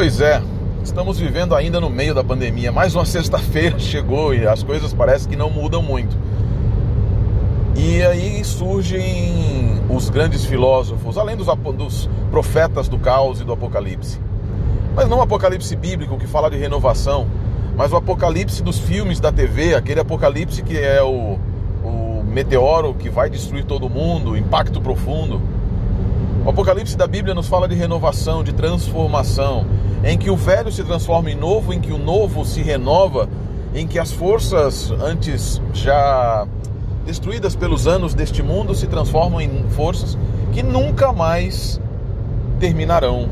Pois é, estamos vivendo ainda no meio da pandemia. Mais uma sexta-feira chegou e as coisas parecem que não mudam muito. E aí surgem os grandes filósofos, além dos, dos profetas do caos e do apocalipse. Mas não o apocalipse bíblico que fala de renovação, mas o apocalipse dos filmes da TV, aquele apocalipse que é o, o meteoro que vai destruir todo mundo, impacto profundo. O apocalipse da Bíblia nos fala de renovação, de transformação, em que o velho se transforma em novo, em que o novo se renova, em que as forças antes já destruídas pelos anos deste mundo se transformam em forças que nunca mais terminarão.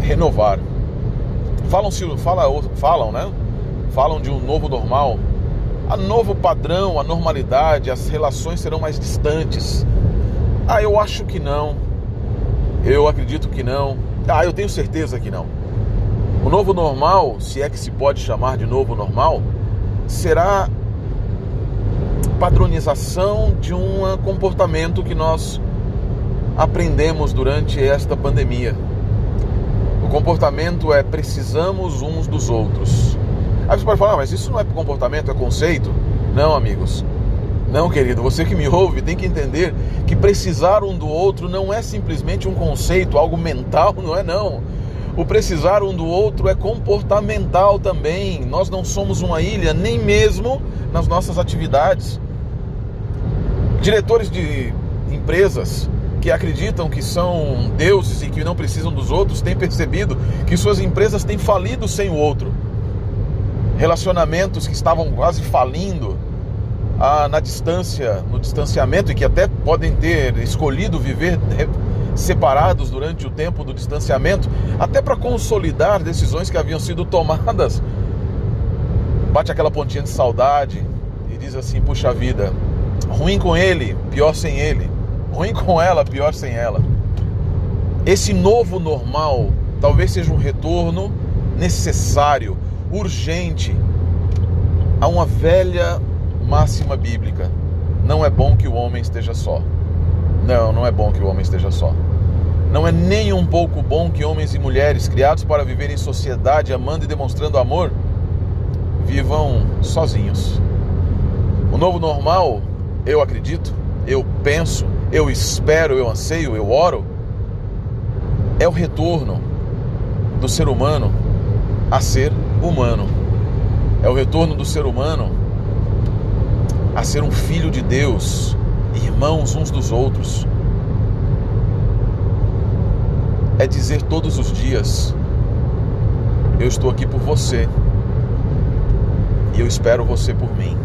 Renovar. Falam, -se, fala, falam, né? Falam de um novo normal. A novo padrão, a normalidade, as relações serão mais distantes. Ah, eu acho que não. Eu acredito que não. Ah, eu tenho certeza que não. O novo normal, se é que se pode chamar de novo normal, será padronização de um comportamento que nós aprendemos durante esta pandemia. O comportamento é precisamos uns dos outros. Aí você pode falar, ah, mas isso não é comportamento, é conceito? Não, amigos. Não, querido, você que me ouve tem que entender que precisar um do outro não é simplesmente um conceito, algo mental, não é não. O precisar um do outro é comportamental também. Nós não somos uma ilha, nem mesmo nas nossas atividades. Diretores de empresas que acreditam que são deuses e que não precisam dos outros têm percebido que suas empresas têm falido sem o outro. Relacionamentos que estavam quase falindo ah, na distância, no distanciamento e que até podem ter escolhido viver separados durante o tempo do distanciamento, até para consolidar decisões que haviam sido tomadas. Bate aquela pontinha de saudade e diz assim: puxa vida, ruim com ele, pior sem ele, ruim com ela, pior sem ela. Esse novo normal talvez seja um retorno necessário, urgente, a uma velha máxima bíblica: não é bom que o homem esteja só. Não, não é bom que o homem esteja só. Não é nem um pouco bom que homens e mulheres criados para viver em sociedade, amando e demonstrando amor, vivam sozinhos. O novo normal, eu acredito, eu penso, eu espero, eu anseio, eu oro, é o retorno do ser humano a ser humano. É o retorno do ser humano a ser um filho de Deus, irmãos uns dos outros. É dizer todos os dias: Eu estou aqui por você e eu espero você por mim.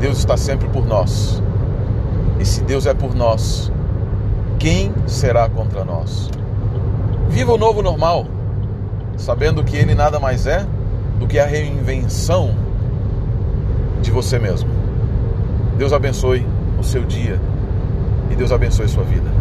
Deus está sempre por nós. E se Deus é por nós, quem será contra nós? Viva o novo normal, sabendo que ele nada mais é do que a reinvenção de você mesmo. Deus abençoe o seu dia e Deus abençoe sua vida.